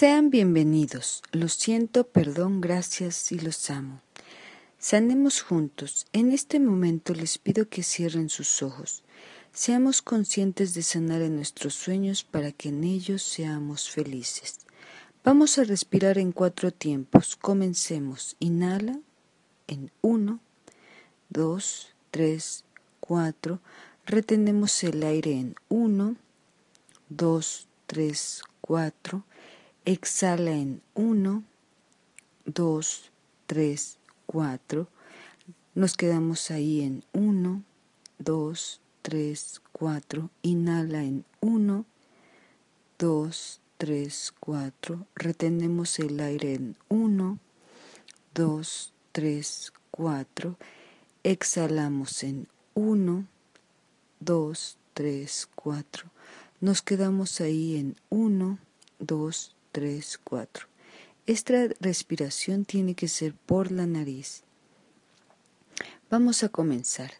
Sean bienvenidos. Los siento, perdón, gracias y los amo. Sanemos juntos. En este momento les pido que cierren sus ojos. Seamos conscientes de sanar en nuestros sueños para que en ellos seamos felices. Vamos a respirar en cuatro tiempos. Comencemos. Inhala en uno, dos, tres, cuatro. Retenemos el aire en uno, dos, tres, cuatro. Exhala en uno, dos, tres, cuatro. Nos quedamos ahí en uno, dos, tres, cuatro. Inhala en uno, dos, tres, cuatro. Retenemos el aire en uno, dos, tres, cuatro. Exhalamos en uno, dos, tres, cuatro. Nos quedamos ahí en uno, dos, tres, cuatro. Esta respiración tiene que ser por la nariz. Vamos a comenzar.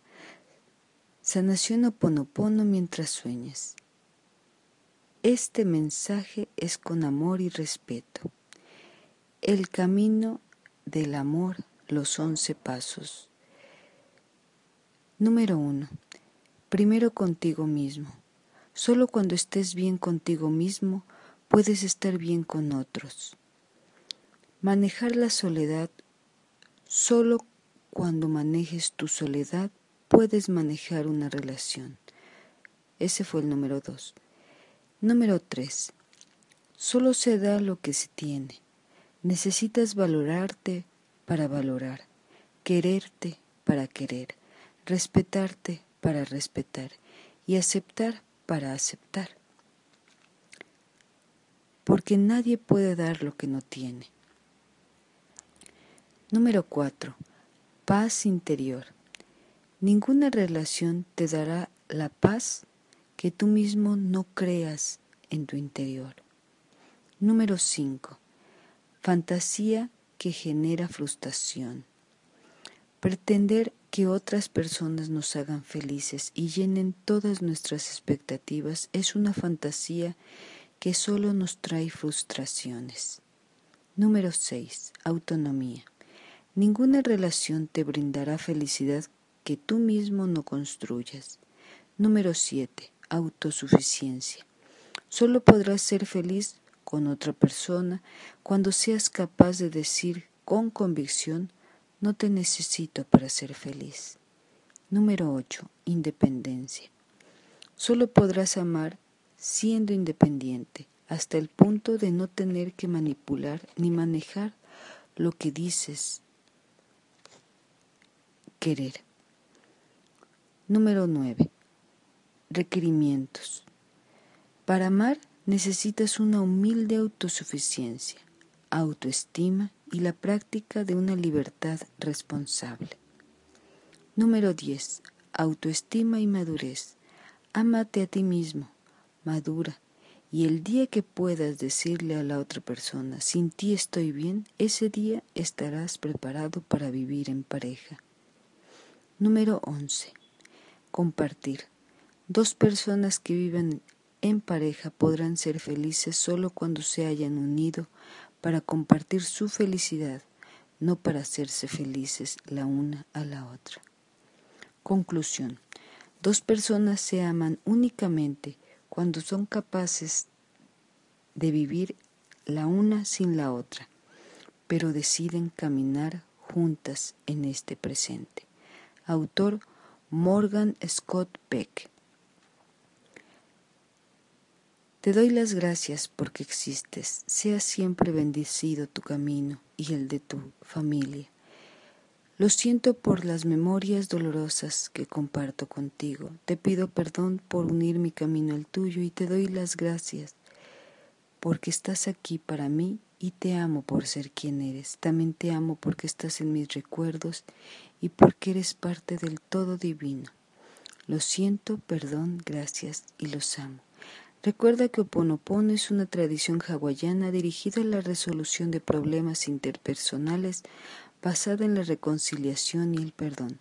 Sanación oponopono mientras sueñas. Este mensaje es con amor y respeto. El camino del amor, los once pasos. Número uno. Primero contigo mismo. Solo cuando estés bien contigo mismo puedes estar bien con otros. Manejar la soledad. Solo cuando manejes tu soledad puedes manejar una relación. Ese fue el número dos. Número tres. Solo se da lo que se tiene. Necesitas valorarte para valorar, quererte para querer, respetarte para respetar y aceptar para aceptar. Porque nadie puede dar lo que no tiene. Número 4. Paz interior. Ninguna relación te dará la paz que tú mismo no creas en tu interior. Número 5. Fantasía que genera frustración. Pretender que otras personas nos hagan felices y llenen todas nuestras expectativas es una fantasía que solo nos trae frustraciones. Número 6. Autonomía. Ninguna relación te brindará felicidad que tú mismo no construyas. Número 7. Autosuficiencia. Solo podrás ser feliz con otra persona cuando seas capaz de decir con convicción no te necesito para ser feliz. Número 8. Independencia. Solo podrás amar siendo independiente hasta el punto de no tener que manipular ni manejar lo que dices querer. Número 9. Requerimientos. Para amar necesitas una humilde autosuficiencia, autoestima y la práctica de una libertad responsable. Número 10. Autoestima y madurez. Ámate a ti mismo, madura, y el día que puedas decirle a la otra persona, sin ti estoy bien, ese día estarás preparado para vivir en pareja. Número 11. Compartir. Dos personas que viven en pareja podrán ser felices solo cuando se hayan unido para compartir su felicidad, no para hacerse felices la una a la otra. Conclusión. Dos personas se aman únicamente cuando son capaces de vivir la una sin la otra, pero deciden caminar juntas en este presente. Autor Morgan Scott Peck. Te doy las gracias porque existes. Sea siempre bendecido tu camino y el de tu familia. Lo siento por las memorias dolorosas que comparto contigo. Te pido perdón por unir mi camino al tuyo y te doy las gracias porque estás aquí para mí y te amo por ser quien eres. También te amo porque estás en mis recuerdos y porque eres parte del todo divino. Lo siento, perdón, gracias y los amo. Recuerda que Oponopono es una tradición hawaiana dirigida a la resolución de problemas interpersonales basada en la reconciliación y el perdón.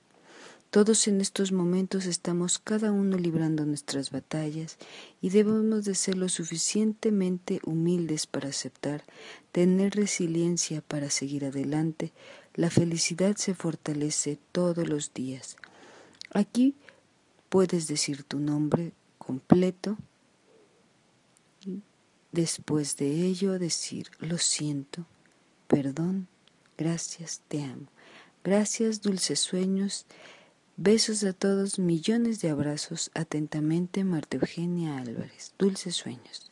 Todos en estos momentos estamos cada uno librando nuestras batallas y debemos de ser lo suficientemente humildes para aceptar, tener resiliencia para seguir adelante. La felicidad se fortalece todos los días. Aquí puedes decir tu nombre completo. Después de ello decir lo siento, perdón, gracias, te amo. Gracias, dulces sueños. Besos a todos, millones de abrazos. Atentamente, Marta Eugenia Álvarez. Dulces sueños.